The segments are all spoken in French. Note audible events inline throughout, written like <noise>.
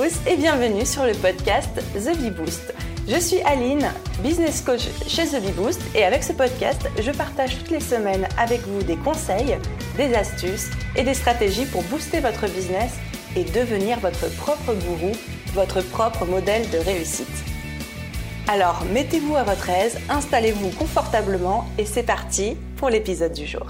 Et bienvenue sur le podcast The Bee Boost. Je suis Aline, business coach chez The Bee Boost et avec ce podcast, je partage toutes les semaines avec vous des conseils, des astuces et des stratégies pour booster votre business et devenir votre propre gourou, votre propre modèle de réussite. Alors, mettez-vous à votre aise, installez-vous confortablement et c'est parti pour l'épisode du jour.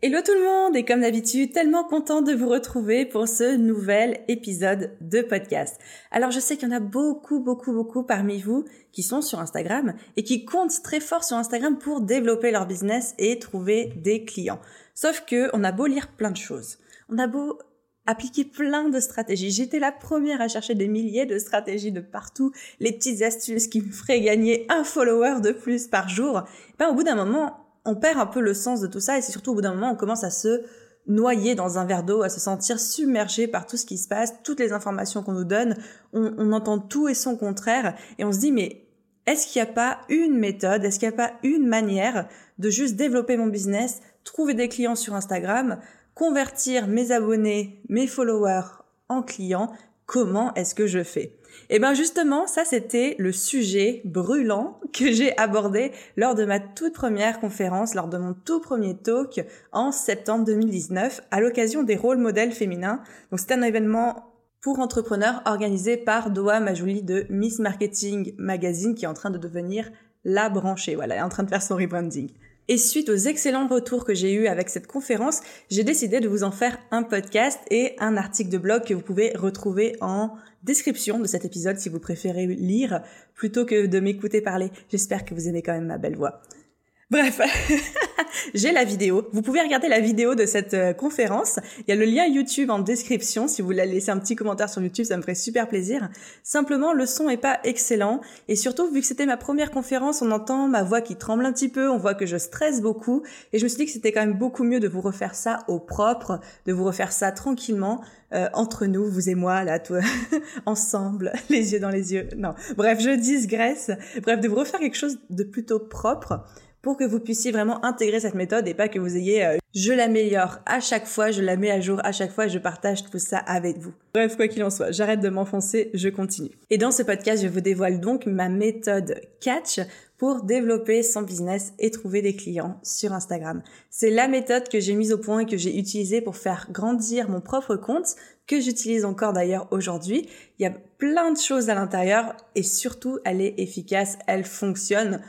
Hello tout le monde et comme d'habitude, tellement content de vous retrouver pour ce nouvel épisode de podcast. Alors je sais qu'il y en a beaucoup, beaucoup, beaucoup parmi vous qui sont sur Instagram et qui comptent très fort sur Instagram pour développer leur business et trouver des clients. Sauf que on a beau lire plein de choses, on a beau appliquer plein de stratégies. J'étais la première à chercher des milliers de stratégies de partout, les petites astuces qui me feraient gagner un follower de plus par jour. ben, au bout d'un moment, on perd un peu le sens de tout ça et c'est surtout au bout d'un moment, on commence à se noyer dans un verre d'eau, à se sentir submergé par tout ce qui se passe, toutes les informations qu'on nous donne. On, on entend tout et son contraire et on se dit mais est-ce qu'il n'y a pas une méthode, est-ce qu'il n'y a pas une manière de juste développer mon business, trouver des clients sur Instagram, convertir mes abonnés, mes followers en clients, comment est-ce que je fais? Eh bien justement, ça c'était le sujet brûlant que j'ai abordé lors de ma toute première conférence, lors de mon tout premier talk en septembre 2019 à l'occasion des rôles modèles féminins. Donc c'était un événement pour entrepreneurs organisé par Doa Majouli de Miss Marketing Magazine qui est en train de devenir la branchée. Voilà, elle est en train de faire son rebranding. Et suite aux excellents retours que j'ai eus avec cette conférence, j'ai décidé de vous en faire un podcast et un article de blog que vous pouvez retrouver en description de cet épisode si vous préférez lire plutôt que de m'écouter parler. J'espère que vous aimez quand même ma belle voix. Bref, <laughs> j'ai la vidéo. Vous pouvez regarder la vidéo de cette euh, conférence. Il y a le lien YouTube en description. Si vous voulez laisser un petit commentaire sur YouTube, ça me ferait super plaisir. Simplement, le son est pas excellent. Et surtout, vu que c'était ma première conférence, on entend ma voix qui tremble un petit peu. On voit que je stresse beaucoup. Et je me suis dit que c'était quand même beaucoup mieux de vous refaire ça au propre, de vous refaire ça tranquillement. Euh, entre nous, vous et moi, là, tout, <laughs> ensemble, <laughs> les yeux dans les yeux. Non, bref, je digresse. Bref, de vous refaire quelque chose de plutôt propre pour que vous puissiez vraiment intégrer cette méthode et pas que vous ayez euh, je l'améliore à chaque fois, je la mets à jour à chaque fois et je partage tout ça avec vous. Bref, quoi qu'il en soit, j'arrête de m'enfoncer, je continue. Et dans ce podcast, je vous dévoile donc ma méthode catch pour développer son business et trouver des clients sur Instagram. C'est la méthode que j'ai mise au point et que j'ai utilisée pour faire grandir mon propre compte, que j'utilise encore d'ailleurs aujourd'hui. Il y a plein de choses à l'intérieur et surtout, elle est efficace, elle fonctionne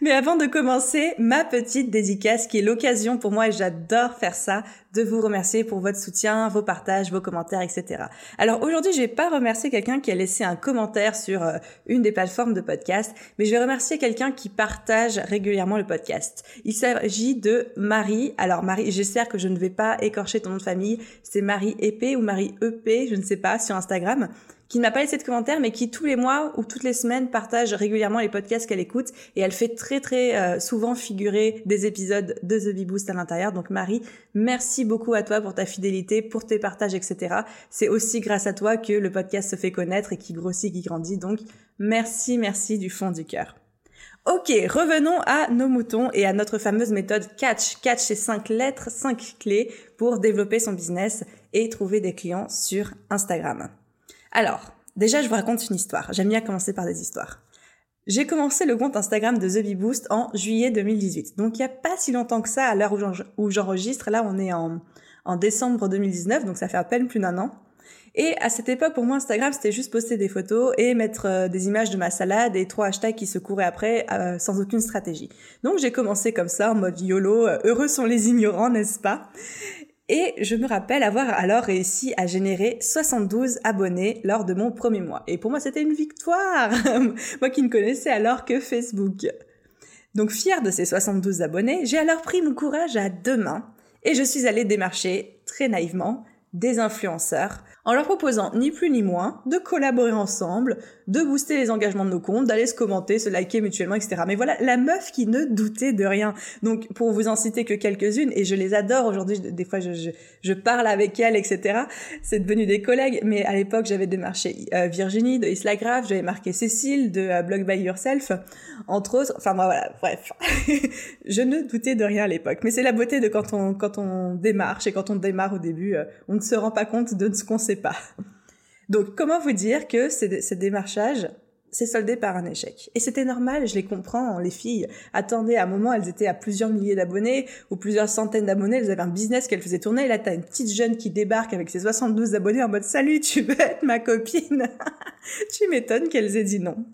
mais avant de commencer, ma petite dédicace qui est l'occasion pour moi, et j'adore faire ça, de vous remercier pour votre soutien, vos partages, vos commentaires, etc. Alors aujourd'hui, je vais pas remercier quelqu'un qui a laissé un commentaire sur euh, une des plateformes de podcast, mais je vais remercier quelqu'un qui partage régulièrement le podcast. Il s'agit de Marie. Alors Marie, j'espère que je ne vais pas écorcher ton nom de famille. C'est Marie EP ou Marie EP, je ne sais pas, sur Instagram qui ne m'a pas laissé de commentaire, mais qui tous les mois ou toutes les semaines partage régulièrement les podcasts qu'elle écoute. Et elle fait très très euh, souvent figurer des épisodes de The Bee Boost à l'intérieur. Donc Marie, merci beaucoup à toi pour ta fidélité, pour tes partages, etc. C'est aussi grâce à toi que le podcast se fait connaître et qui grossit, qui grandit. Donc merci, merci du fond du cœur. Ok, revenons à nos moutons et à notre fameuse méthode catch. Catch, c'est cinq lettres, cinq clés pour développer son business et trouver des clients sur Instagram. Alors, déjà, je vous raconte une histoire. J'aime bien commencer par des histoires. J'ai commencé le compte Instagram de The Bee Boost en juillet 2018. Donc, il n'y a pas si longtemps que ça à l'heure où j'enregistre. Là, on est en, en décembre 2019, donc ça fait à peine plus d'un an. Et à cette époque, pour moi, Instagram, c'était juste poster des photos et mettre euh, des images de ma salade et trois hashtags qui se couraient après euh, sans aucune stratégie. Donc j'ai commencé comme ça, en mode YOLO, euh, heureux sont les ignorants, n'est-ce pas? Et je me rappelle avoir alors réussi à générer 72 abonnés lors de mon premier mois. Et pour moi, c'était une victoire <laughs> Moi qui ne connaissais alors que Facebook. Donc fière de ces 72 abonnés, j'ai alors pris mon courage à deux mains et je suis allée démarcher très naïvement des influenceurs en leur proposant ni plus ni moins de collaborer ensemble, de booster les engagements de nos comptes, d'aller se commenter, se liker mutuellement, etc. Mais voilà, la meuf qui ne doutait de rien. Donc, pour vous en citer que quelques-unes, et je les adore aujourd'hui, des fois je, je, je, parle avec elles, etc. C'est devenu des collègues, mais à l'époque j'avais démarché euh, Virginie de Isla j'avais marqué Cécile de euh, Blog by Yourself, entre autres. Enfin voilà, bref. <laughs> je ne doutais de rien à l'époque. Mais c'est la beauté de quand on, quand on démarche et quand on démarre au début, euh, on ne se rend pas compte de ce qu'on sait pas. Donc, comment vous dire que ce démarchage s'est soldé par un échec? Et c'était normal, je les comprends, les filles attendaient à un moment, elles étaient à plusieurs milliers d'abonnés ou plusieurs centaines d'abonnés, elles avaient un business qu'elles faisaient tourner, et là t'as une petite jeune qui débarque avec ses 72 abonnés en mode salut, tu veux ma copine <laughs> Tu m'étonnes qu'elles aient dit non.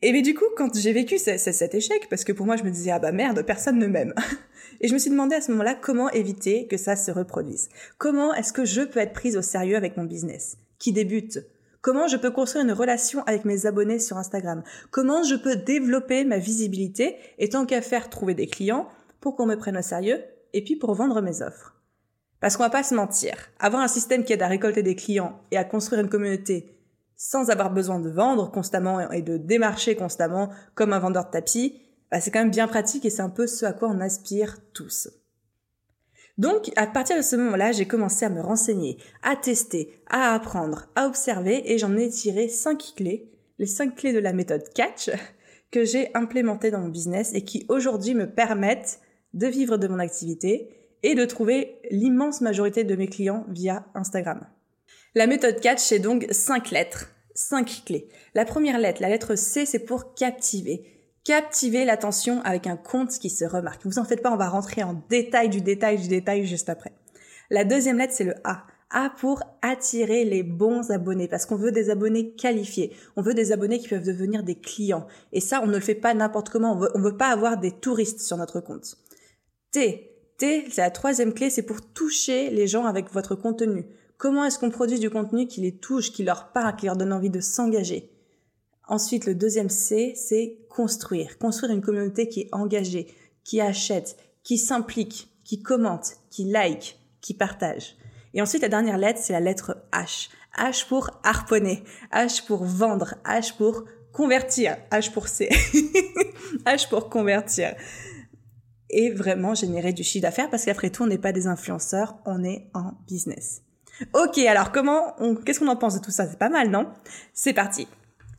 Et mais du coup, quand j'ai vécu cet échec, parce que pour moi je me disais ah bah merde, personne ne m'aime. <laughs> Et je me suis demandé à ce moment-là comment éviter que ça se reproduise? Comment est-ce que je peux être prise au sérieux avec mon business qui débute? Comment je peux construire une relation avec mes abonnés sur Instagram? Comment je peux développer ma visibilité et tant qu'à faire trouver des clients pour qu'on me prenne au sérieux et puis pour vendre mes offres? Parce qu'on va pas se mentir, avoir un système qui aide à récolter des clients et à construire une communauté sans avoir besoin de vendre constamment et de démarcher constamment comme un vendeur de tapis, bah c'est quand même bien pratique et c'est un peu ce à quoi on aspire tous. Donc, à partir de ce moment-là, j'ai commencé à me renseigner, à tester, à apprendre, à observer et j'en ai tiré cinq clés, les cinq clés de la méthode Catch <laughs> que j'ai implémentées dans mon business et qui aujourd'hui me permettent de vivre de mon activité et de trouver l'immense majorité de mes clients via Instagram. La méthode Catch, c'est donc cinq lettres, cinq clés. La première lettre, la lettre C, c'est pour captiver captiver l'attention avec un compte qui se remarque. Vous en faites pas, on va rentrer en détail du détail du détail juste après. La deuxième lettre, c'est le A. A pour attirer les bons abonnés, parce qu'on veut des abonnés qualifiés. On veut des abonnés qui peuvent devenir des clients. Et ça, on ne le fait pas n'importe comment. On veut, veut pas avoir des touristes sur notre compte. T. T, c'est la troisième clé, c'est pour toucher les gens avec votre contenu. Comment est-ce qu'on produit du contenu qui les touche, qui leur parle, qui leur donne envie de s'engager? Ensuite, le deuxième C, c'est construire. Construire une communauté qui est engagée, qui achète, qui s'implique, qui commente, qui like, qui partage. Et ensuite, la dernière lettre, c'est la lettre H. H pour harponner, H pour vendre, H pour convertir, H pour C, <laughs> H pour convertir. Et vraiment générer du chiffre d'affaires parce qu'après tout, on n'est pas des influenceurs, on est en business. Ok, alors comment, qu'est-ce qu'on en pense de tout ça? C'est pas mal, non? C'est parti.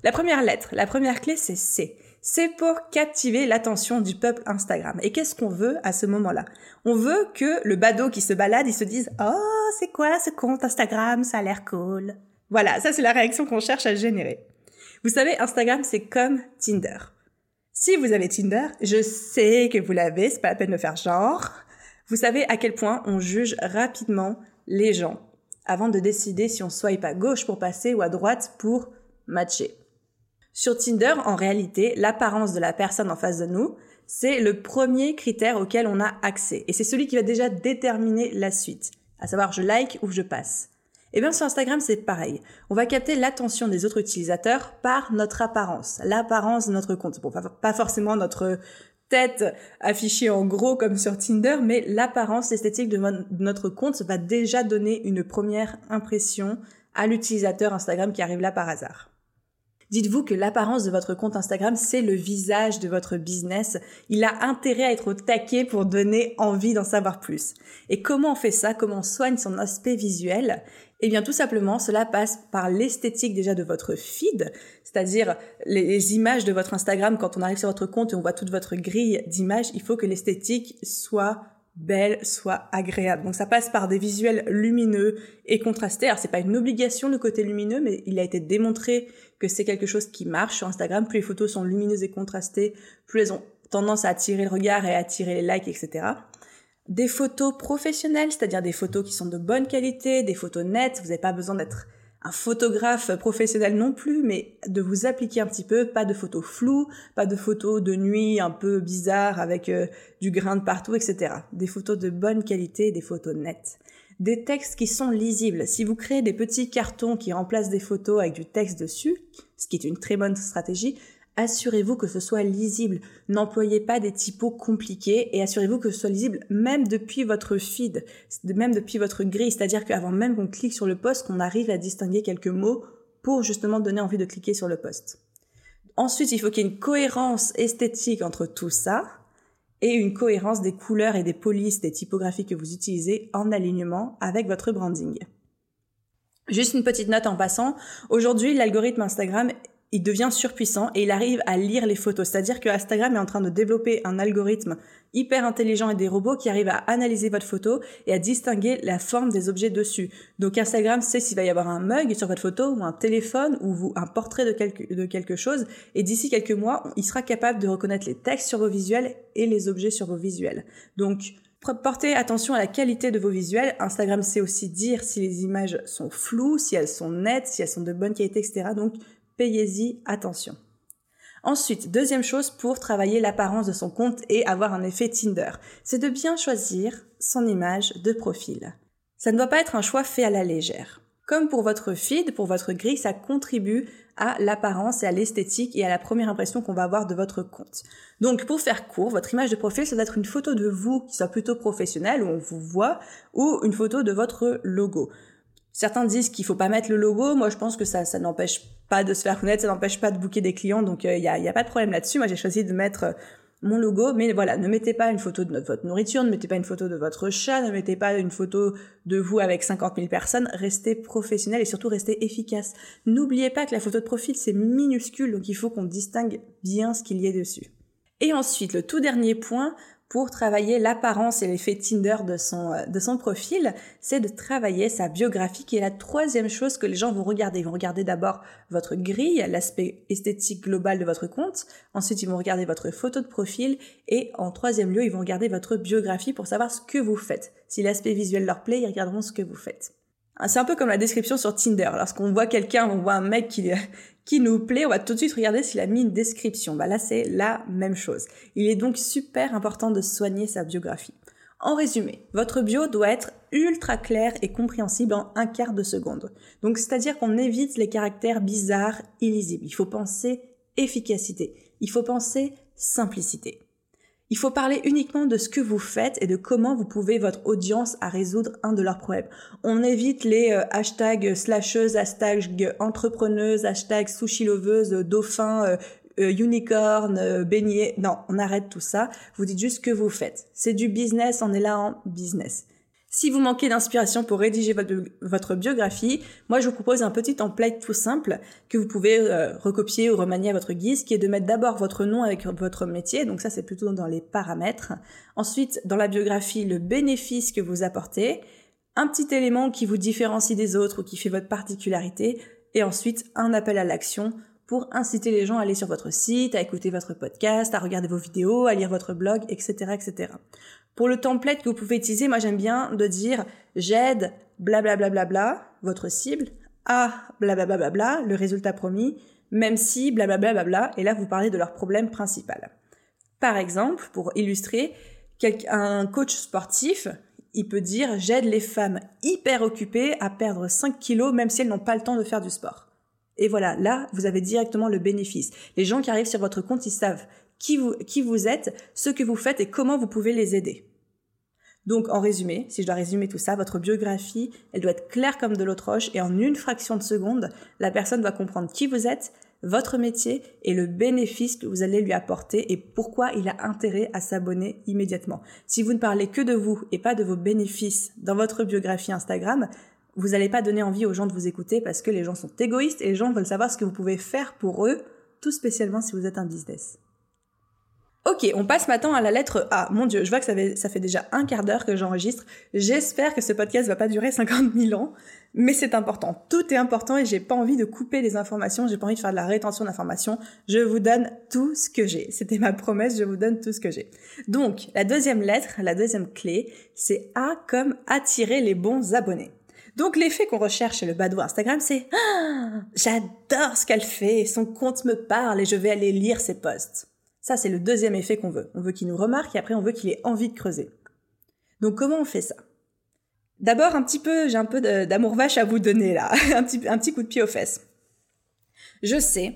La première lettre, la première clé, c'est C. C'est pour captiver l'attention du peuple Instagram. Et qu'est-ce qu'on veut à ce moment-là? On veut que le badaud qui se balade, il se dise « Oh, c'est quoi ce compte Instagram? Ça a l'air cool. » Voilà, ça c'est la réaction qu'on cherche à générer. Vous savez, Instagram, c'est comme Tinder. Si vous avez Tinder, je sais que vous l'avez, c'est pas la peine de faire genre. Vous savez à quel point on juge rapidement les gens avant de décider si on swipe à gauche pour passer ou à droite pour matcher. Sur Tinder, en réalité, l'apparence de la personne en face de nous, c'est le premier critère auquel on a accès. Et c'est celui qui va déjà déterminer la suite. À savoir, je like ou je passe. Et eh bien sur Instagram, c'est pareil. On va capter l'attention des autres utilisateurs par notre apparence, l'apparence de notre compte. Bon, pas forcément notre tête affichée en gros comme sur Tinder, mais l'apparence esthétique de notre compte va déjà donner une première impression à l'utilisateur Instagram qui arrive là par hasard. Dites-vous que l'apparence de votre compte Instagram, c'est le visage de votre business. Il a intérêt à être au taquet pour donner envie d'en savoir plus. Et comment on fait ça? Comment on soigne son aspect visuel? Eh bien, tout simplement, cela passe par l'esthétique déjà de votre feed, c'est-à-dire les, images de votre Instagram. Quand on arrive sur votre compte et on voit toute votre grille d'images, il faut que l'esthétique soit belle, soit agréable. Donc ça passe par des visuels lumineux et contrastés. Alors c'est pas une obligation le côté lumineux, mais il a été démontré que c'est quelque chose qui marche sur Instagram. Plus les photos sont lumineuses et contrastées, plus elles ont tendance à attirer le regard et à attirer les likes, etc. Des photos professionnelles, c'est-à-dire des photos qui sont de bonne qualité, des photos nettes. Vous n'avez pas besoin d'être un photographe professionnel non plus, mais de vous appliquer un petit peu, pas de photos floues, pas de photos de nuit un peu bizarres avec euh, du grain de partout, etc. Des photos de bonne qualité, des photos nettes. Des textes qui sont lisibles. Si vous créez des petits cartons qui remplacent des photos avec du texte dessus, ce qui est une très bonne stratégie, assurez-vous que ce soit lisible. N'employez pas des typos compliqués et assurez-vous que ce soit lisible même depuis votre feed, même depuis votre grille. C'est-à-dire qu'avant même qu'on clique sur le post, qu'on arrive à distinguer quelques mots pour justement donner envie de cliquer sur le post. Ensuite, il faut qu'il y ait une cohérence esthétique entre tout ça et une cohérence des couleurs et des polices, des typographies que vous utilisez en alignement avec votre branding. Juste une petite note en passant. Aujourd'hui, l'algorithme Instagram il devient surpuissant et il arrive à lire les photos. C'est-à-dire que Instagram est en train de développer un algorithme hyper intelligent et des robots qui arrivent à analyser votre photo et à distinguer la forme des objets dessus. Donc Instagram sait s'il va y avoir un mug sur votre photo ou un téléphone ou un portrait de quelque, chose et d'ici quelques mois, il sera capable de reconnaître les textes sur vos visuels et les objets sur vos visuels. Donc Portez attention à la qualité de vos visuels. Instagram sait aussi dire si les images sont floues, si elles sont nettes, si elles sont de bonne qualité, etc. Donc payez-y attention. Ensuite, deuxième chose pour travailler l'apparence de son compte et avoir un effet Tinder, c'est de bien choisir son image de profil. Ça ne doit pas être un choix fait à la légère. Comme pour votre feed, pour votre grille, ça contribue à l'apparence et à l'esthétique et à la première impression qu'on va avoir de votre compte. Donc pour faire court, votre image de profil, ça doit être une photo de vous qui soit plutôt professionnelle, où on vous voit, ou une photo de votre logo. Certains disent qu'il faut pas mettre le logo. Moi, je pense que ça, ça n'empêche pas de se faire connaître, ça n'empêche pas de booker des clients. Donc, il euh, n'y a, y a, pas de problème là-dessus. Moi, j'ai choisi de mettre euh, mon logo. Mais voilà, ne mettez pas une photo de votre nourriture, ne mettez pas une photo de votre chat, ne mettez pas une photo de vous avec 50 000 personnes. Restez professionnel et surtout restez efficace. N'oubliez pas que la photo de profil, c'est minuscule. Donc, il faut qu'on distingue bien ce qu'il y ait dessus. Et ensuite, le tout dernier point, pour travailler l'apparence et l'effet Tinder de son, euh, de son profil, c'est de travailler sa biographie qui est la troisième chose que les gens vont regarder. Ils vont regarder d'abord votre grille, l'aspect esthétique global de votre compte. Ensuite, ils vont regarder votre photo de profil. Et en troisième lieu, ils vont regarder votre biographie pour savoir ce que vous faites. Si l'aspect visuel leur plaît, ils regarderont ce que vous faites. C'est un peu comme la description sur Tinder. Lorsqu'on voit quelqu'un, on voit un mec qui, qui nous plaît, on va tout de suite regarder s'il a mis une description. Bah là, c'est la même chose. Il est donc super important de soigner sa biographie. En résumé, votre bio doit être ultra clair et compréhensible en un quart de seconde. Donc, c'est-à-dire qu'on évite les caractères bizarres, illisibles. Il faut penser efficacité. Il faut penser simplicité. Il faut parler uniquement de ce que vous faites et de comment vous pouvez votre audience à résoudre un de leurs problèmes. On évite les euh, hashtags slasheuses, hashtags entrepreneuses, hashtags sushi loveuse, dauphin, euh, euh, unicorn, beignet. Non, on arrête tout ça. Vous dites juste ce que vous faites. C'est du business, on est là en business. Si vous manquez d'inspiration pour rédiger votre, biographie, moi je vous propose un petit template tout simple que vous pouvez euh, recopier ou remanier à votre guise, qui est de mettre d'abord votre nom avec votre métier, donc ça c'est plutôt dans les paramètres. Ensuite, dans la biographie, le bénéfice que vous apportez, un petit élément qui vous différencie des autres ou qui fait votre particularité, et ensuite un appel à l'action pour inciter les gens à aller sur votre site, à écouter votre podcast, à regarder vos vidéos, à lire votre blog, etc., etc. Pour le template que vous pouvez utiliser, moi j'aime bien de dire j'aide blablabla bla, votre cible à blablabla bla, le résultat promis, même si blablabla bla, et là vous parlez de leur problème principal. Par exemple, pour illustrer, un coach sportif, il peut dire j'aide les femmes hyper occupées à perdre 5 kilos même si elles n'ont pas le temps de faire du sport. Et voilà, là, vous avez directement le bénéfice. Les gens qui arrivent sur votre compte, ils savent qui vous, qui vous êtes, ce que vous faites et comment vous pouvez les aider. Donc, en résumé, si je dois résumer tout ça, votre biographie, elle doit être claire comme de l'eau et en une fraction de seconde, la personne va comprendre qui vous êtes, votre métier et le bénéfice que vous allez lui apporter et pourquoi il a intérêt à s'abonner immédiatement. Si vous ne parlez que de vous et pas de vos bénéfices dans votre biographie Instagram, vous n'allez pas donner envie aux gens de vous écouter parce que les gens sont égoïstes et les gens veulent savoir ce que vous pouvez faire pour eux, tout spécialement si vous êtes un business. Ok, on passe maintenant à la lettre A. Mon dieu, je vois que ça fait, déjà un quart d'heure que j'enregistre. J'espère que ce podcast va pas durer <laughs> 50 000 ans, mais c'est important. Tout est important et j'ai pas envie de couper les informations, j'ai pas envie de faire de la rétention d'informations. Je vous donne tout ce que j'ai. C'était ma promesse, je vous donne tout ce que j'ai. Donc, la deuxième lettre, la deuxième clé, c'est A comme attirer les bons abonnés. Donc l'effet qu'on recherche chez le bado Instagram, c'est ah, j'adore ce qu'elle fait, son compte me parle et je vais aller lire ses posts. Ça, c'est le deuxième effet qu'on veut. On veut qu'il nous remarque et après on veut qu'il ait envie de creuser. Donc comment on fait ça? D'abord, un petit peu, j'ai un peu d'amour vache à vous donner là, <laughs> un petit, coup de pied aux fesses. Je sais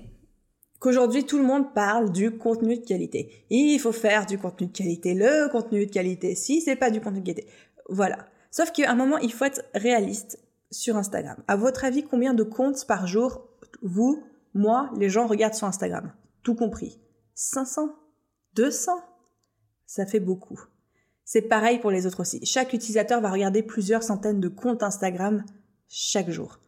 qu'aujourd'hui tout le monde parle du contenu de qualité. Il faut faire du contenu de qualité, le contenu de qualité. Si c'est pas du contenu de qualité, voilà. Sauf qu'à un moment, il faut être réaliste sur Instagram. À votre avis, combien de comptes par jour, vous, moi, les gens regardent sur Instagram? Tout compris. 500 200 Ça fait beaucoup. C'est pareil pour les autres aussi. Chaque utilisateur va regarder plusieurs centaines de comptes Instagram chaque jour.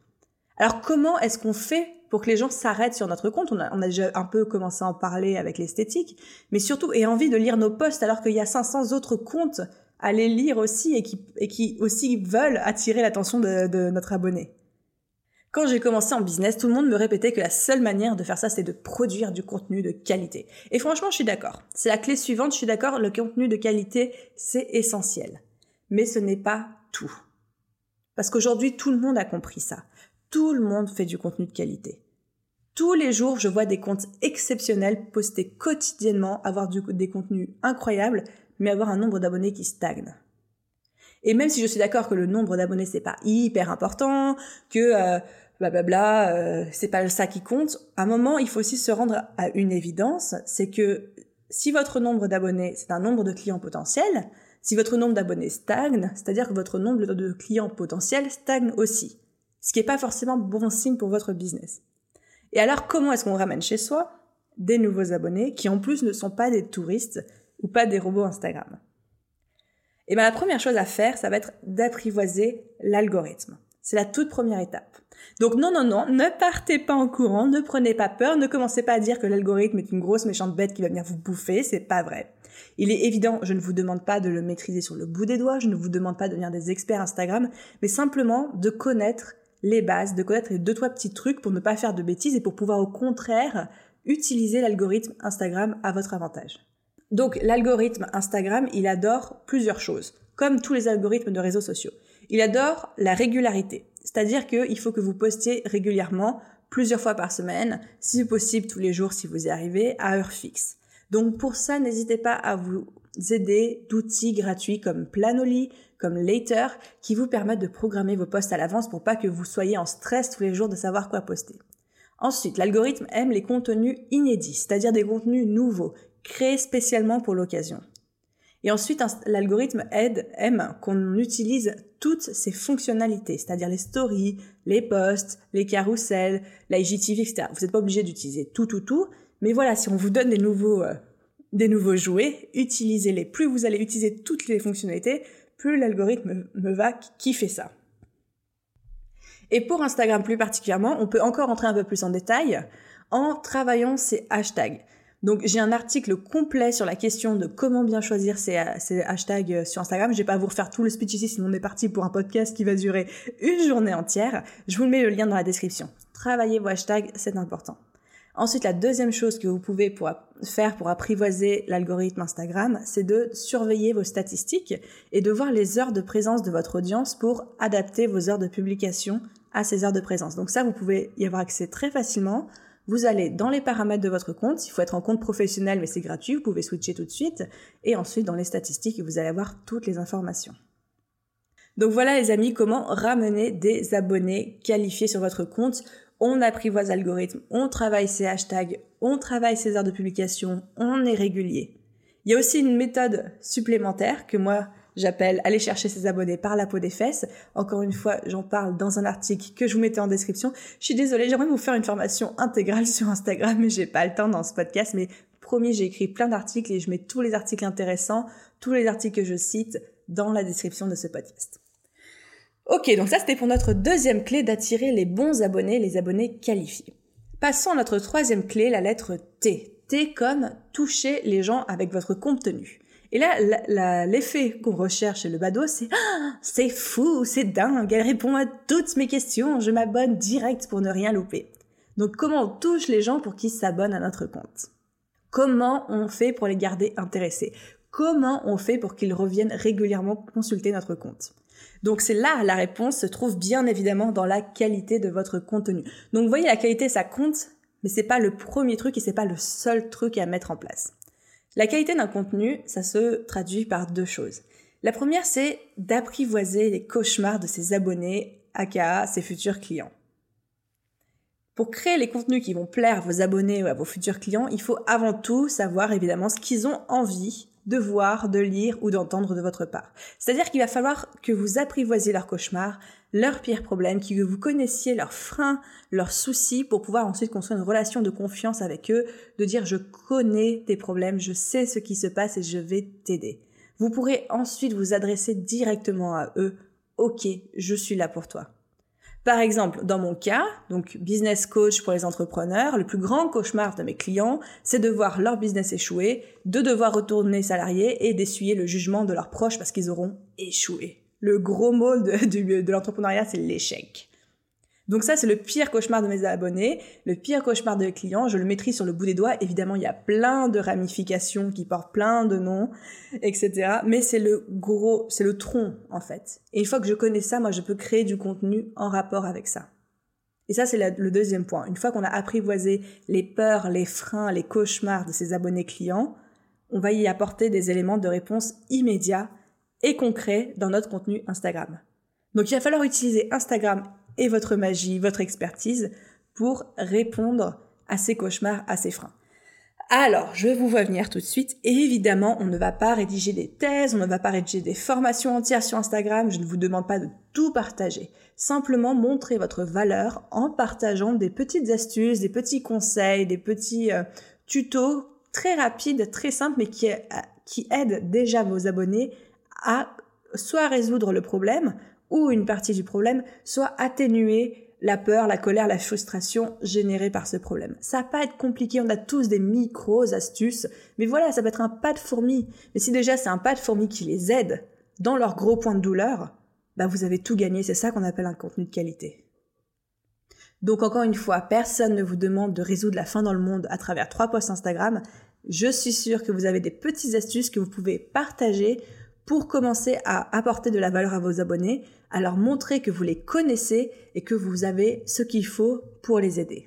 Alors comment est-ce qu'on fait pour que les gens s'arrêtent sur notre compte? On a, déjà un peu commencé à en parler avec l'esthétique, mais surtout aient envie de lire nos posts alors qu'il y a 500 autres comptes à les lire aussi et qui, aussi veulent attirer l'attention de notre abonné. Quand j'ai commencé en business, tout le monde me répétait que la seule manière de faire ça, c'est de produire du contenu de qualité. Et franchement, je suis d'accord. C'est la clé suivante, je suis d'accord, le contenu de qualité, c'est essentiel. Mais ce n'est pas tout. Parce qu'aujourd'hui, tout le monde a compris ça. Tout le monde fait du contenu de qualité. Tous les jours, je vois des comptes exceptionnels postés quotidiennement, avoir du, des contenus incroyables, mais avoir un nombre d'abonnés qui stagne. Et même si je suis d'accord que le nombre d'abonnés c'est pas hyper important, que euh, blablabla, euh, c'est pas ça qui compte. À un moment, il faut aussi se rendre à une évidence, c'est que si votre nombre d'abonnés, c'est un nombre de clients potentiels, si votre nombre d'abonnés stagne, c'est-à-dire que votre nombre de clients potentiels stagne aussi. Ce qui n'est pas forcément bon signe pour votre business. Et alors, comment est-ce qu'on ramène chez soi des nouveaux abonnés qui en plus ne sont pas des touristes ou pas des robots Instagram? Et bien la première chose à faire, ça va être d'apprivoiser l'algorithme. C'est la toute première étape. Donc non, non, non, ne partez pas en courant, ne prenez pas peur, ne commencez pas à dire que l'algorithme est une grosse méchante bête qui va venir vous bouffer, c'est pas vrai. Il est évident, je ne vous demande pas de le maîtriser sur le bout des doigts, je ne vous demande pas de devenir des experts Instagram, mais simplement de connaître les bases, de connaître les deux trois petits trucs pour ne pas faire de bêtises et pour pouvoir au contraire utiliser l'algorithme Instagram à votre avantage. Donc l'algorithme Instagram, il adore plusieurs choses, comme tous les algorithmes de réseaux sociaux. Il adore la régularité. C'est-à-dire qu'il faut que vous postiez régulièrement, plusieurs fois par semaine, si possible tous les jours si vous y arrivez, à heure fixe. Donc pour ça, n'hésitez pas à vous aider d'outils gratuits comme Planoly, comme Later, qui vous permettent de programmer vos posts à l'avance pour pas que vous soyez en stress tous les jours de savoir quoi poster. Ensuite, l'algorithme aime les contenus inédits, c'est-à-dire des contenus nouveaux, créés spécialement pour l'occasion. Et ensuite, l'algorithme aide, aime qu'on utilise toutes ces fonctionnalités, c'est-à-dire les stories, les posts, les carousels, l'IGTV, etc. Vous n'êtes pas obligé d'utiliser tout, tout, tout. Mais voilà, si on vous donne des nouveaux, euh, des nouveaux jouets, utilisez-les. Plus vous allez utiliser toutes les fonctionnalités, plus l'algorithme me va kiffer ça. Et pour Instagram plus particulièrement, on peut encore entrer un peu plus en détail en travaillant ces hashtags. Donc j'ai un article complet sur la question de comment bien choisir ces, hashtags euh, sur Instagram. Je vais pas vous refaire tout le speech ici, sinon on est parti pour un podcast qui va durer une journée entière. Je vous mets le lien dans la description. Travaillez vos hashtags, c'est important. Ensuite, la deuxième chose que vous pouvez faire pour apprivoiser l'algorithme Instagram, c'est de surveiller vos statistiques et de voir les heures de présence de votre audience pour adapter vos heures de publication à ces heures de présence. Donc ça, vous pouvez y avoir accès très facilement vous allez dans les paramètres de votre compte, il faut être en compte professionnel mais c'est gratuit, vous pouvez switcher tout de suite, et ensuite dans les statistiques, vous allez avoir toutes les informations. Donc voilà les amis, comment ramener des abonnés qualifiés sur votre compte. On apprivoise l'algorithme, on travaille ses hashtags, on travaille ses heures de publication, on est régulier. Il y a aussi une méthode supplémentaire que moi J'appelle aller chercher ses abonnés par la peau des fesses. Encore une fois, j'en parle dans un article que je vous mettais en description. Je suis désolée, j'aimerais vous faire une formation intégrale <laughs> sur Instagram, mais j'ai pas le temps dans ce podcast. Mais promis, j'ai écrit plein d'articles et je mets tous les articles intéressants, tous les articles que je cite dans la description de ce podcast. Ok, donc ça c'était pour notre deuxième clé d'attirer les bons abonnés, les abonnés qualifiés. Passons à notre troisième clé, la lettre T. T comme toucher les gens avec votre contenu. Et là, l'effet qu'on recherche chez le badaud, c'est ah, c'est fou, c'est dingue, elle répond à toutes mes questions, je m'abonne direct pour ne rien louper. Donc comment on touche les gens pour qu'ils s'abonnent à notre compte? Comment on fait pour les garder intéressés? Comment on fait pour qu'ils reviennent régulièrement consulter notre compte? Donc c'est là la réponse se trouve bien évidemment dans la qualité de votre contenu. Donc vous voyez la qualité ça compte, mais c'est pas le premier truc et c'est pas le seul truc à mettre en place. La qualité d'un contenu, ça se traduit par deux choses. La première, c'est d'apprivoiser les cauchemars de ses abonnés, aka ses futurs clients. Pour créer les contenus qui vont plaire à vos abonnés ou à vos futurs clients, il faut avant tout savoir évidemment ce qu'ils ont envie de voir, de lire ou d'entendre de votre part. C'est-à-dire qu'il va falloir que vous apprivoisiez leurs cauchemars, leurs pires problèmes, que vous connaissiez leurs freins, leurs soucis pour pouvoir ensuite construire une relation de confiance avec eux, de dire je connais tes problèmes, je sais ce qui se passe et je vais t'aider. Vous pourrez ensuite vous adresser directement à eux. Ok, je suis là pour toi. Par exemple, dans mon cas, donc business coach pour les entrepreneurs, le plus grand cauchemar de mes clients, c'est de voir leur business échouer, de devoir retourner salarié et d'essuyer le jugement de leurs proches parce qu'ils auront échoué. Le gros mot de, de l'entrepreneuriat, c'est l'échec. Donc ça, c'est le pire cauchemar de mes abonnés, le pire cauchemar de clients. Je le maîtrise sur le bout des doigts. Évidemment, il y a plein de ramifications qui portent plein de noms, etc. Mais c'est le gros, c'est le tronc, en fait. Et une fois que je connais ça, moi, je peux créer du contenu en rapport avec ça. Et ça, c'est le deuxième point. Une fois qu'on a apprivoisé les peurs, les freins, les cauchemars de ses abonnés clients, on va y apporter des éléments de réponse immédiats et concrets dans notre contenu Instagram. Donc il va falloir utiliser Instagram et votre magie, votre expertise pour répondre à ces cauchemars, à ces freins. Alors, je vous vois venir tout de suite. évidemment, on ne va pas rédiger des thèses, on ne va pas rédiger des formations entières sur Instagram. Je ne vous demande pas de tout partager. Simplement montrer votre valeur en partageant des petites astuces, des petits conseils, des petits euh, tutos très rapides, très simples, mais euh, qui aident déjà vos abonnés à soit résoudre le problème, ou une partie du problème, soit atténuer la peur, la colère, la frustration générée par ce problème. Ça va pas être compliqué, on a tous des micros astuces, mais voilà, ça peut être un pas de fourmi. Mais si déjà c'est un pas de fourmi qui les aide dans leurs gros points de douleur, bah vous avez tout gagné, c'est ça qu'on appelle un contenu de qualité. Donc encore une fois, personne ne vous demande de résoudre la fin dans le monde à travers trois posts Instagram. Je suis sûre que vous avez des petites astuces que vous pouvez partager pour commencer à apporter de la valeur à vos abonnés, à leur montrer que vous les connaissez et que vous avez ce qu'il faut pour les aider.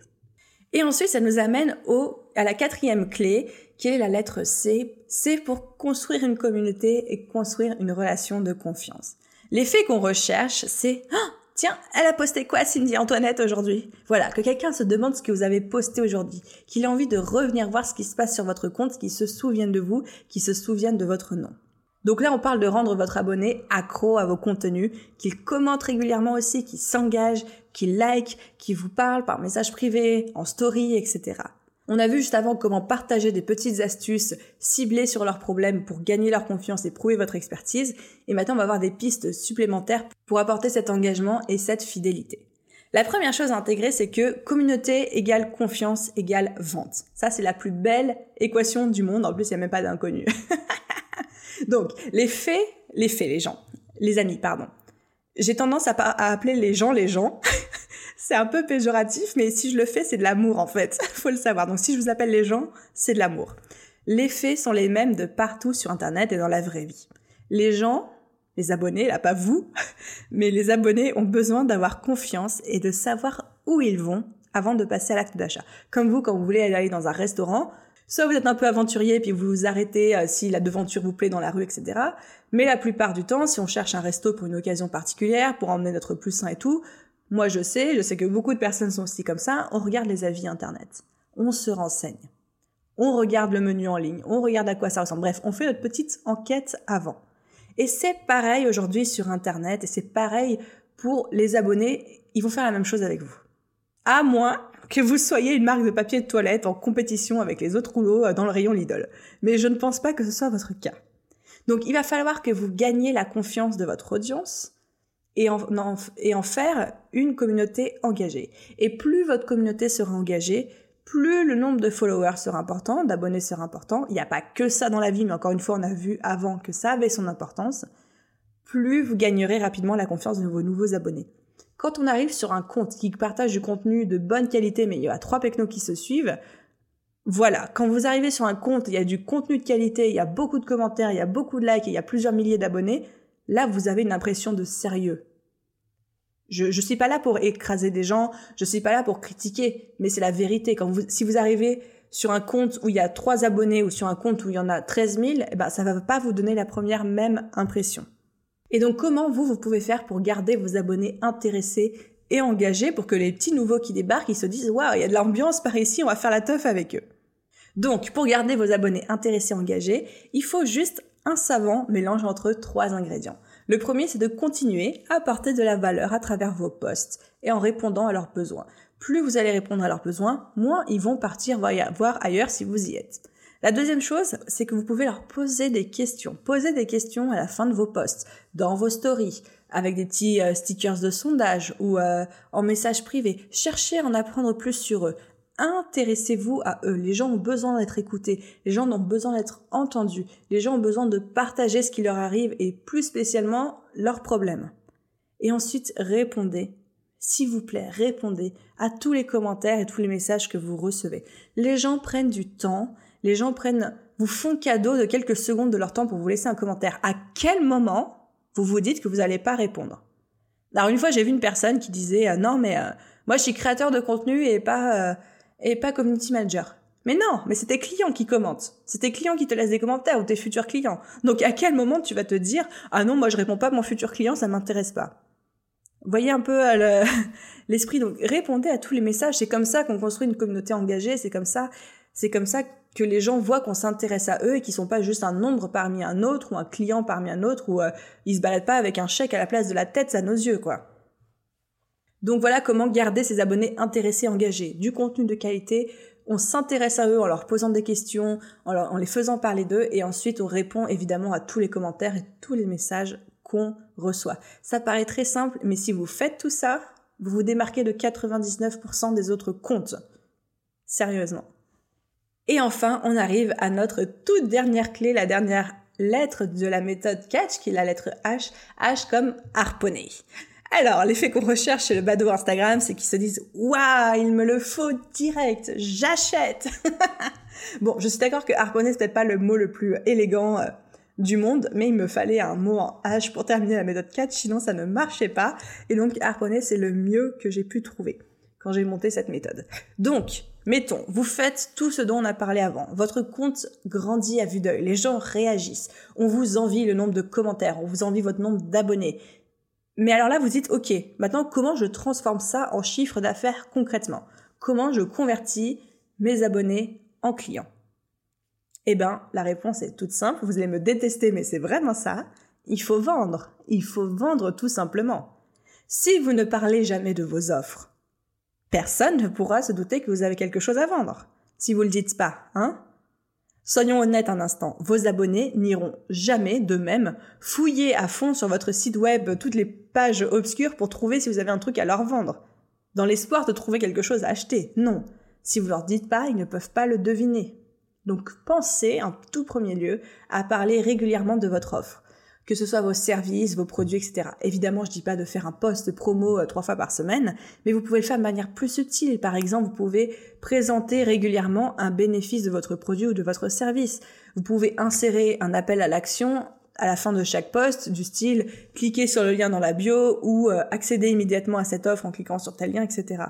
Et ensuite, ça nous amène au, à la quatrième clé, qui est la lettre C. C'est pour construire une communauté et construire une relation de confiance. L'effet qu'on recherche, c'est ah, Tiens, elle a posté quoi Cindy Antoinette aujourd'hui? Voilà, que quelqu'un se demande ce que vous avez posté aujourd'hui, qu'il ait envie de revenir voir ce qui se passe sur votre compte, qu'il se souvienne de vous, qu'il se souvienne de votre nom. Donc là, on parle de rendre votre abonné accro à vos contenus, qu'il commente régulièrement aussi, qu'il s'engage, qu'il like, qu'il vous parle par message privé, en story, etc. On a vu juste avant comment partager des petites astuces ciblées sur leurs problèmes pour gagner leur confiance et prouver votre expertise. Et maintenant, on va avoir des pistes supplémentaires pour apporter cet engagement et cette fidélité. La première chose à intégrer, c'est que communauté égale confiance égale vente. Ça, c'est la plus belle équation du monde. En plus, il n'y a même pas d'inconnu. <laughs> Donc, les faits, les faits, les gens, les amis, pardon. J'ai tendance à, appeler les gens les gens. <laughs> c'est un peu péjoratif, mais si je le fais, c'est de l'amour en fait. <laughs> Faut le savoir. Donc, si je vous appelle les gens, c'est de l'amour. Les faits sont les mêmes de partout sur Internet et dans la vraie vie. Les gens, les abonnés, là pas vous, <laughs> mais les abonnés ont besoin d'avoir confiance et de savoir où ils vont avant de passer à l'acte d'achat. Comme vous, quand vous voulez aller dans un restaurant, Soit vous êtes un peu aventurier puis vous vous arrêtez euh, si la devanture vous plaît dans la rue, etc. Mais la plupart du temps, si on cherche un resto pour une occasion particulière, pour emmener notre plus sain et tout, moi je sais, je sais que beaucoup de personnes sont aussi comme ça, on regarde les avis internet. On se renseigne. On regarde le menu en ligne, on regarde à quoi ça ressemble. Bref, on fait notre petite enquête avant. Et c'est pareil aujourd'hui sur internet et c'est pareil pour les abonnés, ils vont faire la même chose avec vous. À moins que vous soyez une marque de papier de toilette en compétition avec les autres rouleaux euh, dans le rayon Lidl. Mais je ne pense pas que ce soit votre cas. Donc il va falloir que vous gagniez la confiance de votre audience et en, et en faire une communauté engagée. Et plus votre communauté sera engagée, plus le nombre de followers sera important, d'abonnés sera important. Il n'y a pas que ça dans la vie, mais encore une fois, on a vu avant que ça avait son importance. Plus vous gagnerez rapidement la confiance de vos nouveaux abonnés. Quand on arrive sur un compte qui partage du contenu de bonne qualité, mais il y a trois pecnos qui se suivent, voilà, quand vous arrivez sur un compte, il y a du contenu de qualité, il y a beaucoup de commentaires, il y a beaucoup de likes, il y a plusieurs milliers d'abonnés, là vous avez une impression de sérieux. Je ne suis pas là pour écraser des gens, je suis pas là pour critiquer, mais c'est la vérité. Quand vous, si vous arrivez sur un compte où il y a trois abonnés ou sur un compte où il y en a 13 000, eh ben, ça va pas vous donner la première même impression. Et donc comment vous, vous pouvez faire pour garder vos abonnés intéressés et engagés pour que les petits nouveaux qui débarquent, ils se disent waouh, il y a de l'ambiance par ici, on va faire la teuf avec eux. Donc pour garder vos abonnés intéressés et engagés, il faut juste un savant mélange entre trois ingrédients. Le premier, c'est de continuer à apporter de la valeur à travers vos posts et en répondant à leurs besoins. Plus vous allez répondre à leurs besoins, moins ils vont partir voir ailleurs si vous y êtes. La deuxième chose, c'est que vous pouvez leur poser des questions. Poser des questions à la fin de vos posts, dans vos stories, avec des petits euh, stickers de sondage ou euh, en message privé. Cherchez à en apprendre plus sur eux. Intéressez-vous à eux. Les gens ont besoin d'être écoutés. Les gens ont besoin d'être entendus. Les gens ont besoin de partager ce qui leur arrive et plus spécialement leurs problèmes. Et ensuite, répondez. S'il vous plaît, répondez à tous les commentaires et tous les messages que vous recevez. Les gens prennent du temps. Les gens prennent, vous font cadeau de quelques secondes de leur temps pour vous laisser un commentaire. À quel moment vous vous dites que vous n'allez pas répondre? Alors une fois, j'ai vu une personne qui disait euh, non mais euh, moi je suis créateur de contenu et pas euh, et pas community manager. Mais non, mais c'est tes clients qui commentent. C'est tes clients qui te laissent des commentaires ou tes futurs clients. Donc à quel moment tu vas te dire ah non moi je réponds pas à mon futur client, ça m'intéresse pas? Voyez un peu <laughs> l'esprit. Donc répondez à tous les messages. C'est comme ça qu'on construit une communauté engagée. C'est comme ça. C'est comme ça que les gens voient qu'on s'intéresse à eux et qu'ils sont pas juste un nombre parmi un autre ou un client parmi un autre ou euh, ils se baladent pas avec un chèque à la place de la tête à nos yeux quoi. Donc voilà comment garder ses abonnés intéressés, engagés, du contenu de qualité. On s'intéresse à eux en leur posant des questions, en, en les faisant parler d'eux et ensuite on répond évidemment à tous les commentaires et tous les messages qu'on reçoit. Ça paraît très simple, mais si vous faites tout ça, vous vous démarquez de 99% des autres comptes. Sérieusement. Et enfin, on arrive à notre toute dernière clé, la dernière lettre de la méthode catch, qui est la lettre H, H comme harponner. Alors, l'effet qu'on recherche chez le badaud Instagram, c'est qu'ils se disent Waouh, il me le faut direct, j'achète <laughs> Bon, je suis d'accord que harponner, c'est peut-être pas le mot le plus élégant euh, du monde, mais il me fallait un mot en H pour terminer la méthode catch, sinon ça ne marchait pas. Et donc, harponner, c'est le mieux que j'ai pu trouver quand j'ai monté cette méthode. Donc, Mettons, vous faites tout ce dont on a parlé avant. Votre compte grandit à vue d'œil. Les gens réagissent. On vous envie le nombre de commentaires. On vous envie votre nombre d'abonnés. Mais alors là, vous dites, OK, maintenant, comment je transforme ça en chiffre d'affaires concrètement? Comment je convertis mes abonnés en clients? Eh ben, la réponse est toute simple. Vous allez me détester, mais c'est vraiment ça. Il faut vendre. Il faut vendre tout simplement. Si vous ne parlez jamais de vos offres, personne ne pourra se douter que vous avez quelque chose à vendre. Si vous le dites pas, hein? Soyons honnêtes un instant, vos abonnés n'iront jamais de même fouiller à fond sur votre site web toutes les pages obscures pour trouver si vous avez un truc à leur vendre. Dans l'espoir de trouver quelque chose à acheter. Non. Si vous leur dites pas, ils ne peuvent pas le deviner. Donc pensez en tout premier lieu à parler régulièrement de votre offre que ce soit vos services, vos produits, etc. Évidemment, je dis pas de faire un post promo euh, trois fois par semaine, mais vous pouvez le faire de manière plus subtile. Par exemple, vous pouvez présenter régulièrement un bénéfice de votre produit ou de votre service. Vous pouvez insérer un appel à l'action à la fin de chaque post, du style cliquez sur le lien dans la bio ou euh, accéder immédiatement à cette offre en cliquant sur tel lien, etc.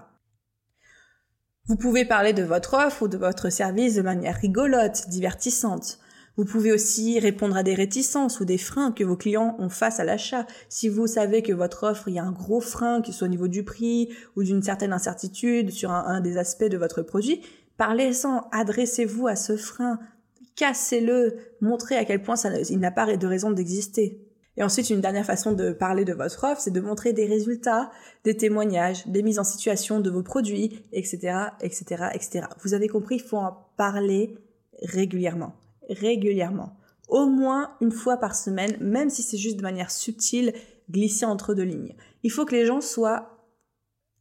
Vous pouvez parler de votre offre ou de votre service de manière rigolote, divertissante. Vous pouvez aussi répondre à des réticences ou des freins que vos clients ont face à l'achat. Si vous savez que votre offre, il y a un gros frein, ce soit au niveau du prix ou d'une certaine incertitude sur un, des aspects de votre produit, parlez-en, adressez-vous à ce frein, cassez-le, montrez à quel point il n'a pas de raison d'exister. Et ensuite, une dernière façon de parler de votre offre, c'est de montrer des résultats, des témoignages, des mises en situation de vos produits, etc., etc., etc. Vous avez compris, il faut en parler régulièrement régulièrement. Au moins une fois par semaine, même si c'est juste de manière subtile, glisser entre deux lignes. Il faut que les gens soient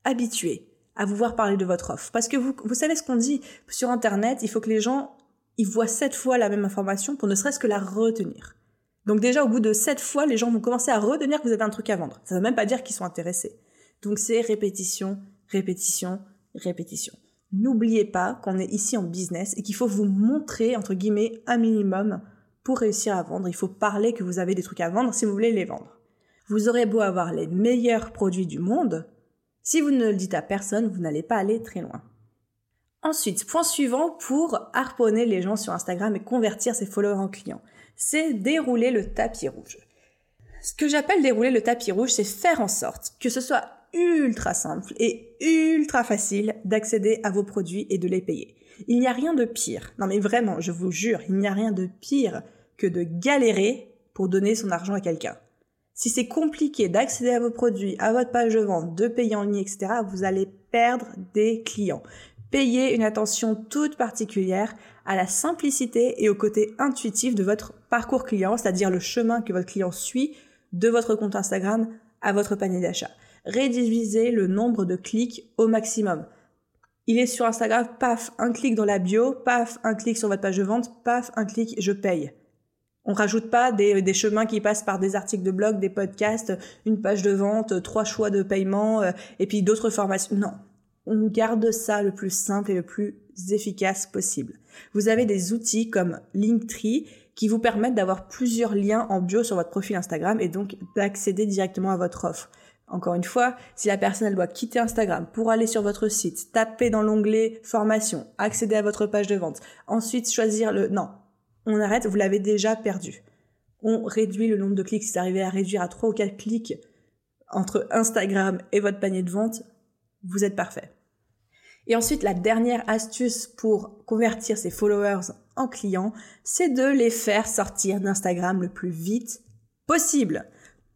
habitués à vous voir parler de votre offre. Parce que vous, vous savez ce qu'on dit sur Internet, il faut que les gens ils voient sept fois la même information pour ne serait-ce que la retenir. Donc déjà, au bout de sept fois, les gens vont commencer à retenir que vous avez un truc à vendre. Ça ne veut même pas dire qu'ils sont intéressés. Donc c'est répétition, répétition, répétition. N'oubliez pas qu'on est ici en business et qu'il faut vous montrer, entre guillemets, un minimum pour réussir à vendre. Il faut parler que vous avez des trucs à vendre si vous voulez les vendre. Vous aurez beau avoir les meilleurs produits du monde, si vous ne le dites à personne, vous n'allez pas aller très loin. Ensuite, point suivant pour harponner les gens sur Instagram et convertir ses followers en clients, c'est dérouler le tapis rouge. Ce que j'appelle dérouler le tapis rouge, c'est faire en sorte que ce soit ultra simple et ultra facile d'accéder à vos produits et de les payer. Il n'y a rien de pire. Non mais vraiment, je vous jure, il n'y a rien de pire que de galérer pour donner son argent à quelqu'un. Si c'est compliqué d'accéder à vos produits, à votre page de vente, de payer en ligne, etc., vous allez perdre des clients. Payez une attention toute particulière à la simplicité et au côté intuitif de votre parcours client, c'est-à-dire le chemin que votre client suit de votre compte Instagram à votre panier d'achat. Réduisez le nombre de clics au maximum. Il est sur Instagram, paf, un clic dans la bio, paf, un clic sur votre page de vente, paf, un clic, je paye. On rajoute pas des, des, chemins qui passent par des articles de blog, des podcasts, une page de vente, trois choix de paiement, euh, et puis d'autres formations. Non. On garde ça le plus simple et le plus efficace possible. Vous avez des outils comme Linktree qui vous permettent d'avoir plusieurs liens en bio sur votre profil Instagram et donc d'accéder directement à votre offre. Encore une fois, si la personne doit quitter Instagram pour aller sur votre site, taper dans l'onglet formation, accéder à votre page de vente, ensuite choisir le non, on arrête, vous l'avez déjà perdu. On réduit le nombre de clics. Si vous arrivez à réduire à 3 ou 4 clics entre Instagram et votre panier de vente, vous êtes parfait. Et ensuite, la dernière astuce pour convertir ses followers en clients, c'est de les faire sortir d'Instagram le plus vite possible.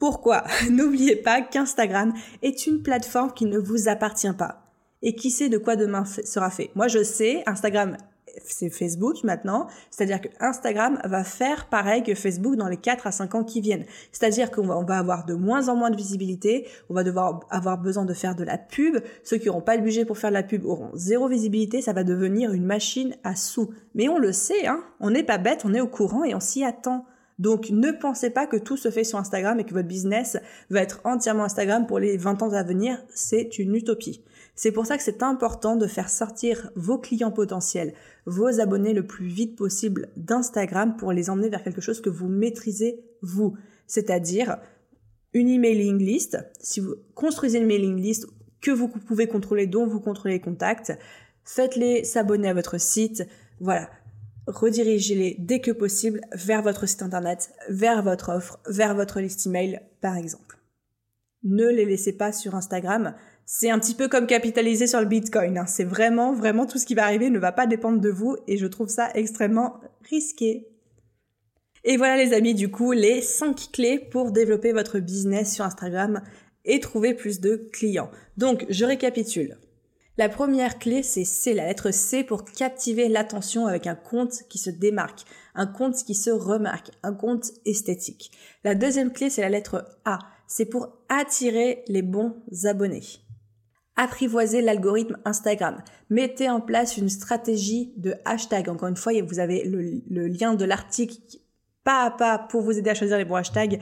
Pourquoi? <laughs> N'oubliez pas qu'Instagram est une plateforme qui ne vous appartient pas. Et qui sait de quoi demain sera fait? Moi, je sais, Instagram c'est Facebook maintenant, c'est-à-dire que Instagram va faire pareil que Facebook dans les 4 à 5 ans qui viennent. C'est-à-dire qu'on va, avoir de moins en moins de visibilité, on va devoir avoir besoin de faire de la pub, ceux qui n'auront pas le budget pour faire de la pub auront zéro visibilité, ça va devenir une machine à sous. Mais on le sait, hein, on n'est pas bête, on est au courant et on s'y attend. Donc ne pensez pas que tout se fait sur Instagram et que votre business va être entièrement Instagram pour les 20 ans à venir, c'est une utopie. C'est pour ça que c'est important de faire sortir vos clients potentiels, vos abonnés le plus vite possible d'Instagram pour les emmener vers quelque chose que vous maîtrisez vous. C'est-à-dire une emailing list. Si vous construisez une mailing list que vous pouvez contrôler, dont vous contrôlez les contacts, faites-les s'abonner à votre site. Voilà. Redirigez-les dès que possible vers votre site internet, vers votre offre, vers votre liste email, par exemple. Ne les laissez pas sur Instagram c'est un petit peu comme capitaliser sur le Bitcoin. Hein. C'est vraiment, vraiment tout ce qui va arriver ne va pas dépendre de vous et je trouve ça extrêmement risqué. Et voilà les amis, du coup, les 5 clés pour développer votre business sur Instagram et trouver plus de clients. Donc, je récapitule. La première clé, c'est C, la lettre C pour captiver l'attention avec un compte qui se démarque, un compte qui se remarque, un compte esthétique. La deuxième clé, c'est la lettre A, c'est pour attirer les bons abonnés. Apprivoisez l'algorithme Instagram. Mettez en place une stratégie de hashtag. Encore une fois, vous avez le, lien de l'article pas à pas pour vous aider à choisir les bons hashtags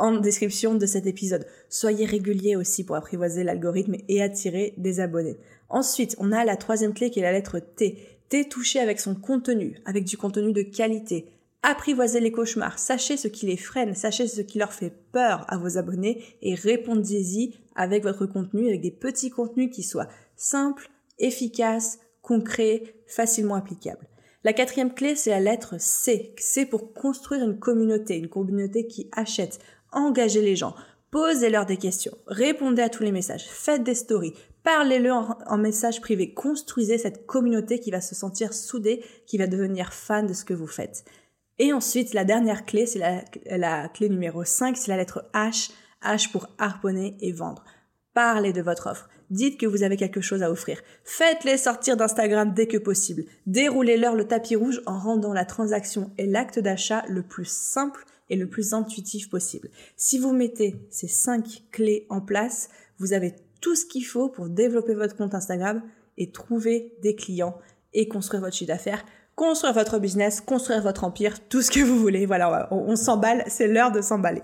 en description de cet épisode. Soyez régulier aussi pour apprivoiser l'algorithme et attirer des abonnés. Ensuite, on a la troisième clé qui est la lettre T. T touché avec son contenu, avec du contenu de qualité. Apprivoisez les cauchemars, sachez ce qui les freine, sachez ce qui leur fait peur à vos abonnés et répondez-y avec votre contenu, avec des petits contenus qui soient simples, efficaces, concrets, facilement applicables. La quatrième clé, c'est la lettre C. C pour construire une communauté, une communauté qui achète. Engagez les gens. Posez-leur des questions. Répondez à tous les messages. Faites des stories. Parlez-leur en, en, message privé. Construisez cette communauté qui va se sentir soudée, qui va devenir fan de ce que vous faites. Et ensuite, la dernière clé, c'est la, clé numéro 5, c'est la lettre H. H pour harponner et vendre. Parlez de votre offre. Dites que vous avez quelque chose à offrir. Faites-les sortir d'Instagram dès que possible. Déroulez-leur le tapis rouge en rendant la transaction et l'acte d'achat le plus simple et le plus intuitif possible. Si vous mettez ces cinq clés en place, vous avez tout ce qu'il faut pour développer votre compte Instagram et trouver des clients et construire votre chiffre d'affaires construire votre business, construire votre empire, tout ce que vous voulez. Voilà, on, s'emballe, c'est l'heure de s'emballer.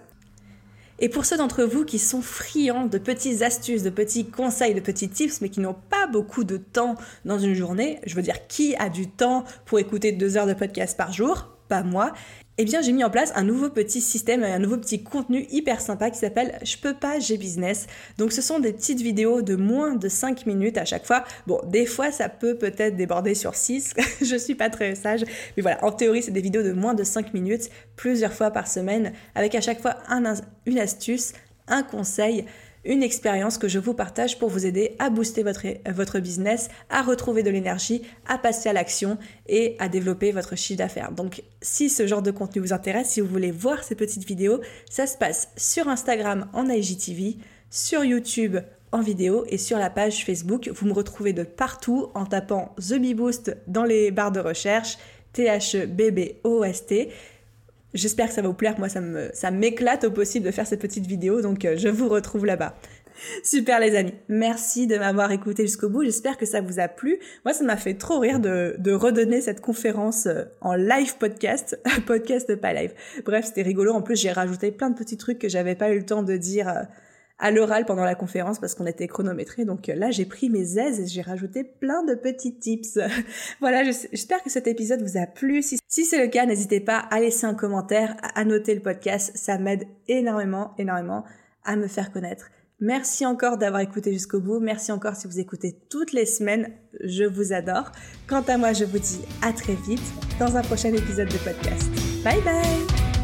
Et pour ceux d'entre vous qui sont friands de petites astuces, de petits conseils, de petits tips, mais qui n'ont pas beaucoup de temps dans une journée, je veux dire, qui a du temps pour écouter deux heures de podcast par jour? Pas moi eh bien j'ai mis en place un nouveau petit système, un nouveau petit contenu hyper sympa qui s'appelle Je peux pas, j'ai business. Donc ce sont des petites vidéos de moins de 5 minutes à chaque fois. Bon, des fois ça peut peut-être déborder sur 6, <laughs> je suis pas très sage, mais voilà, en théorie c'est des vidéos de moins de 5 minutes, plusieurs fois par semaine, avec à chaque fois un, une astuce, un conseil une expérience que je vous partage pour vous aider à booster votre, business, à retrouver de l'énergie, à passer à l'action et à développer votre chiffre d'affaires. Donc si ce genre de contenu vous intéresse, si vous voulez voir ces petites vidéos, ça se passe sur Instagram en IGTV, sur YouTube en vidéo et sur la page Facebook. Vous me retrouvez de partout en tapant The Boost dans les barres de recherche, T-H-B-B-O-S-T. J'espère que ça va vous plaire. Moi, ça me, ça m'éclate au possible de faire cette petite vidéo. Donc, euh, je vous retrouve là-bas. <laughs> Super les amis, merci de m'avoir écouté jusqu'au bout, j'espère que ça vous a plu. Moi ça m'a fait trop rire de, de redonner cette conférence euh, en live podcast, <laughs> podcast pas live. Bref c'était rigolo, en plus j'ai rajouté plein de petits trucs que j'avais pas eu le temps de dire euh, à l'oral pendant la conférence parce qu'on était chronométré. Donc euh, là, j'ai pris mes aises et j'ai rajouté plein de petits tips. <laughs> voilà, j'espère que cet épisode vous a plu. Si, si c'est le cas, n'hésitez pas à laisser un commentaire, à noter le podcast. Ça m'aide énormément, énormément à me faire connaître. Merci encore d'avoir écouté jusqu'au bout. Merci encore si vous écoutez toutes les semaines. Je vous adore. Quant à moi, je vous dis à très vite dans un prochain épisode de podcast. Bye bye